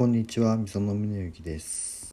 こんにちは、みそのむねゆきです。